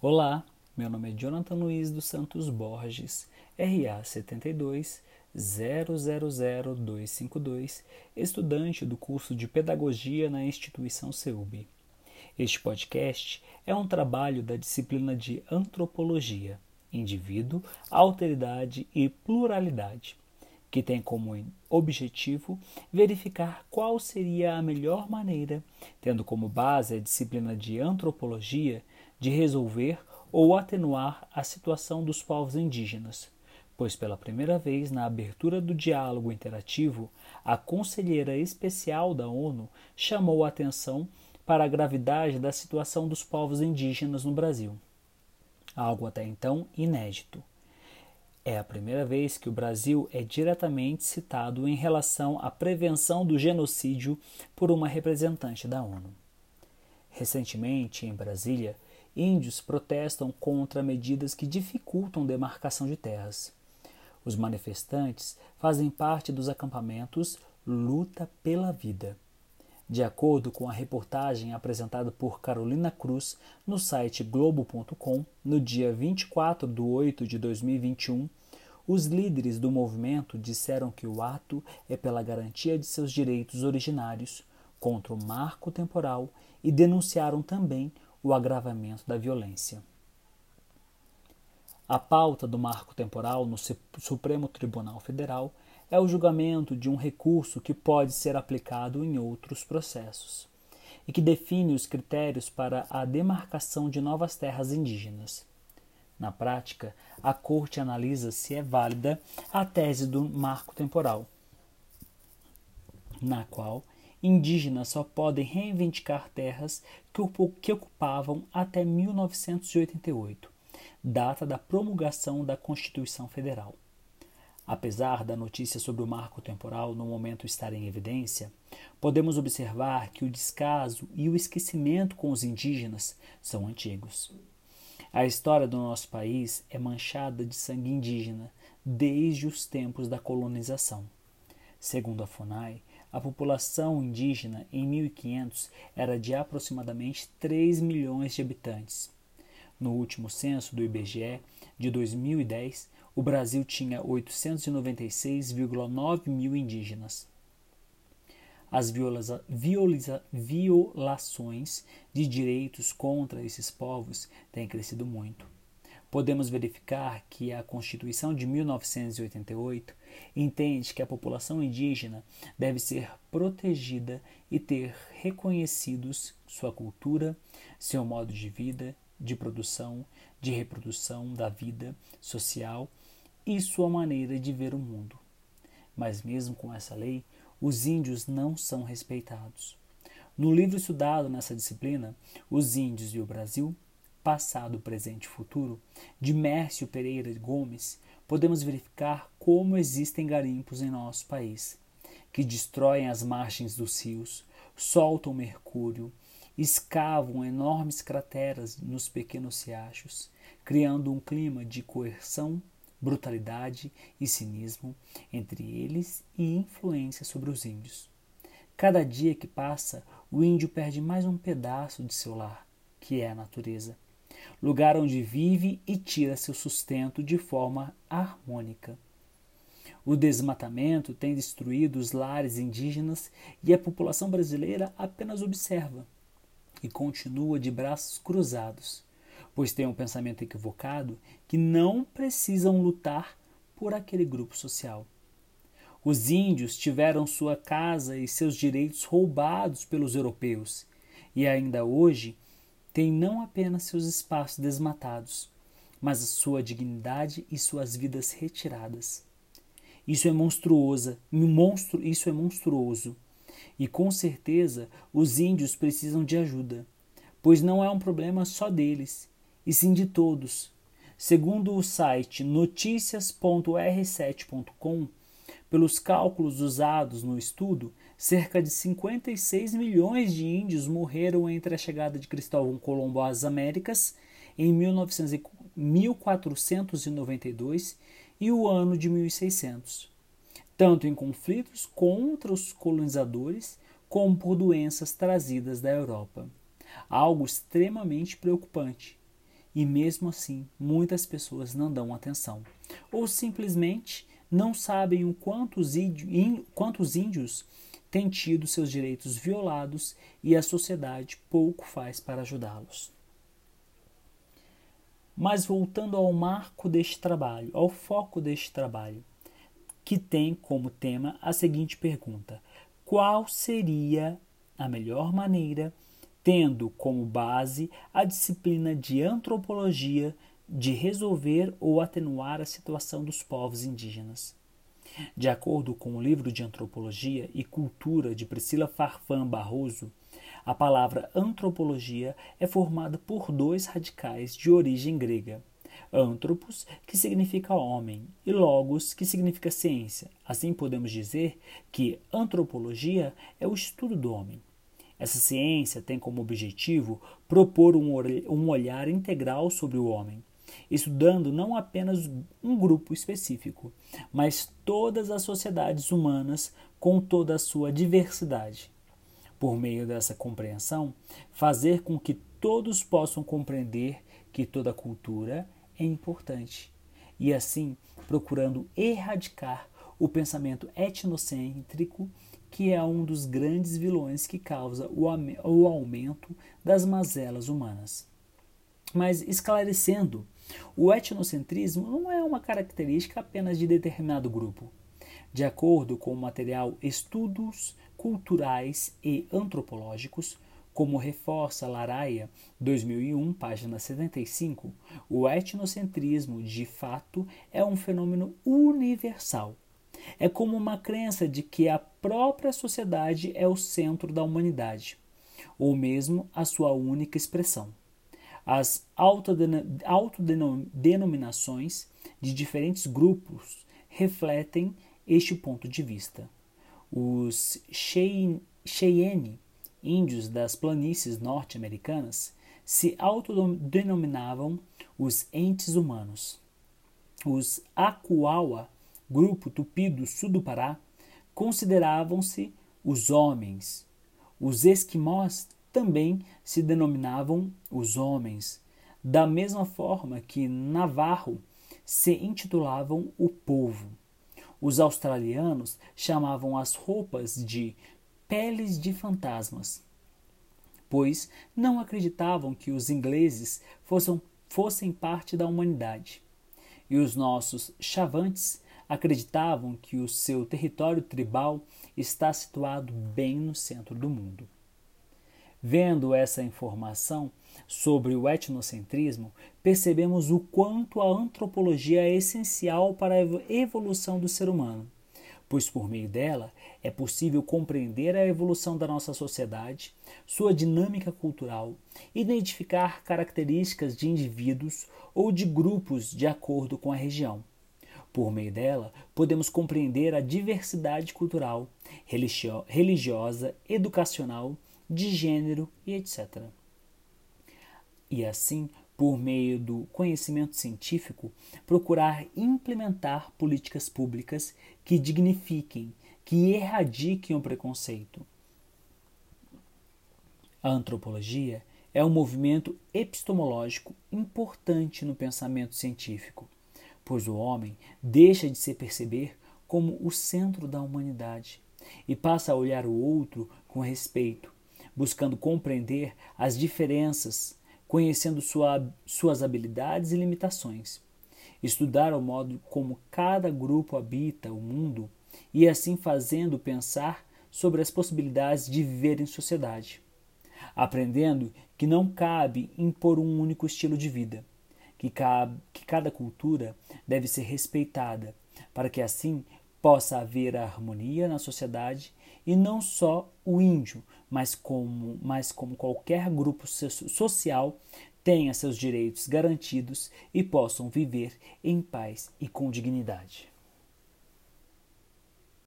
Olá, meu nome é Jonathan Luiz dos Santos Borges, RA 72 000252, estudante do curso de Pedagogia na instituição CEUB. Este podcast é um trabalho da disciplina de Antropologia, Indivíduo, Alteridade e Pluralidade, que tem como objetivo verificar qual seria a melhor maneira, tendo como base a disciplina de Antropologia, de resolver ou atenuar a situação dos povos indígenas, pois pela primeira vez na abertura do diálogo interativo, a conselheira especial da ONU chamou a atenção para a gravidade da situação dos povos indígenas no Brasil. Algo até então inédito. É a primeira vez que o Brasil é diretamente citado em relação à prevenção do genocídio por uma representante da ONU. Recentemente, em Brasília, índios protestam contra medidas que dificultam demarcação de terras. Os manifestantes fazem parte dos acampamentos Luta pela Vida. De acordo com a reportagem apresentada por Carolina Cruz no site Globo.com, no dia 24 de 8 de 2021, os líderes do movimento disseram que o ato é pela garantia de seus direitos originários contra o marco temporal e denunciaram também o agravamento da violência. A pauta do marco temporal no Supremo Tribunal Federal é o julgamento de um recurso que pode ser aplicado em outros processos e que define os critérios para a demarcação de novas terras indígenas. Na prática, a Corte analisa se é válida a tese do marco temporal, na qual indígenas só podem reivindicar terras que ocupavam até 1988, data da promulgação da Constituição Federal. Apesar da notícia sobre o marco temporal no momento estar em evidência, podemos observar que o descaso e o esquecimento com os indígenas são antigos. A história do nosso país é manchada de sangue indígena desde os tempos da colonização. Segundo a FUNAI, a população indígena em 1500 era de aproximadamente 3 milhões de habitantes. No último censo do IBGE de 2010, o Brasil tinha 896,9 mil indígenas. As viola violações de direitos contra esses povos têm crescido muito podemos verificar que a Constituição de 1988 entende que a população indígena deve ser protegida e ter reconhecidos sua cultura, seu modo de vida, de produção, de reprodução da vida social e sua maneira de ver o mundo. Mas, mesmo com essa lei, os índios não são respeitados. No livro estudado nessa disciplina, Os Índios e o Brasil, Passado, Presente e Futuro, de Mércio Pereira Gomes, podemos verificar como existem garimpos em nosso país, que destroem as margens dos rios, soltam mercúrio, escavam enormes crateras nos pequenos riachos, criando um clima de coerção, brutalidade e cinismo entre eles e influência sobre os índios. Cada dia que passa, o índio perde mais um pedaço de seu lar, que é a natureza lugar onde vive e tira seu sustento de forma harmônica. O desmatamento tem destruído os lares indígenas e a população brasileira apenas observa e continua de braços cruzados, pois tem um pensamento equivocado que não precisam lutar por aquele grupo social. Os índios tiveram sua casa e seus direitos roubados pelos europeus e ainda hoje tem não apenas seus espaços desmatados, mas a sua dignidade e suas vidas retiradas. Isso é monstruosa, isso é monstruoso. E com certeza os índios precisam de ajuda, pois não é um problema só deles, e sim de todos. Segundo o site noticias.r7.com, pelos cálculos usados no estudo, cerca de 56 milhões de índios morreram entre a chegada de Cristóvão Colombo às Américas em 1492 e o ano de 1600, tanto em conflitos contra os colonizadores como por doenças trazidas da Europa. Algo extremamente preocupante. e mesmo assim muitas pessoas não dão atenção ou simplesmente não sabem o quantos índios têm tido seus direitos violados e a sociedade pouco faz para ajudá-los. Mas voltando ao marco deste trabalho, ao foco deste trabalho, que tem como tema a seguinte pergunta: qual seria a melhor maneira, tendo como base a disciplina de antropologia, de resolver ou atenuar a situação dos povos indígenas? De acordo com o livro de Antropologia e Cultura de Priscila Farfan Barroso, a palavra antropologia é formada por dois radicais de origem grega: antropos, que significa homem, e logos, que significa ciência. Assim podemos dizer que antropologia é o estudo do homem. Essa ciência tem como objetivo propor um olhar integral sobre o homem, estudando não apenas um grupo específico, mas todas as sociedades humanas com toda a sua diversidade. Por meio dessa compreensão, fazer com que todos possam compreender que toda cultura é importante e assim procurando erradicar o pensamento etnocêntrico que é um dos grandes vilões que causa o aumento das mazelas humanas. Mas esclarecendo o etnocentrismo não é uma característica apenas de determinado grupo. De acordo com o material Estudos Culturais e Antropológicos, como reforça Laraia, 2001, página 75, o etnocentrismo, de fato, é um fenômeno universal. É como uma crença de que a própria sociedade é o centro da humanidade, ou mesmo a sua única expressão. As autodenominações de diferentes grupos refletem este ponto de vista. Os Cheyenne, índios das planícies norte-americanas, se autodenominavam os entes humanos. Os Acuaua, grupo tupi do sul do Pará, consideravam-se os homens. Os esquimós também se denominavam os homens, da mesma forma que Navarro se intitulavam o povo. Os australianos chamavam as roupas de peles de fantasmas, pois não acreditavam que os ingleses fossem, fossem parte da humanidade. E os nossos chavantes acreditavam que o seu território tribal está situado bem no centro do mundo. Vendo essa informação sobre o etnocentrismo, percebemos o quanto a antropologia é essencial para a evolução do ser humano, pois por meio dela é possível compreender a evolução da nossa sociedade, sua dinâmica cultural, identificar características de indivíduos ou de grupos de acordo com a região. Por meio dela, podemos compreender a diversidade cultural, religiosa, educacional de gênero e etc. E assim, por meio do conhecimento científico, procurar implementar políticas públicas que dignifiquem, que erradiquem o preconceito. A antropologia é um movimento epistemológico importante no pensamento científico, pois o homem deixa de se perceber como o centro da humanidade e passa a olhar o outro com respeito, buscando compreender as diferenças, conhecendo sua, suas habilidades e limitações. Estudar o modo como cada grupo habita o mundo e assim fazendo pensar sobre as possibilidades de viver em sociedade. Aprendendo que não cabe impor um único estilo de vida, que, cabe, que cada cultura deve ser respeitada, para que assim possa haver harmonia na sociedade e não só o índio, mas como, mas como qualquer grupo social tenha seus direitos garantidos e possam viver em paz e com dignidade.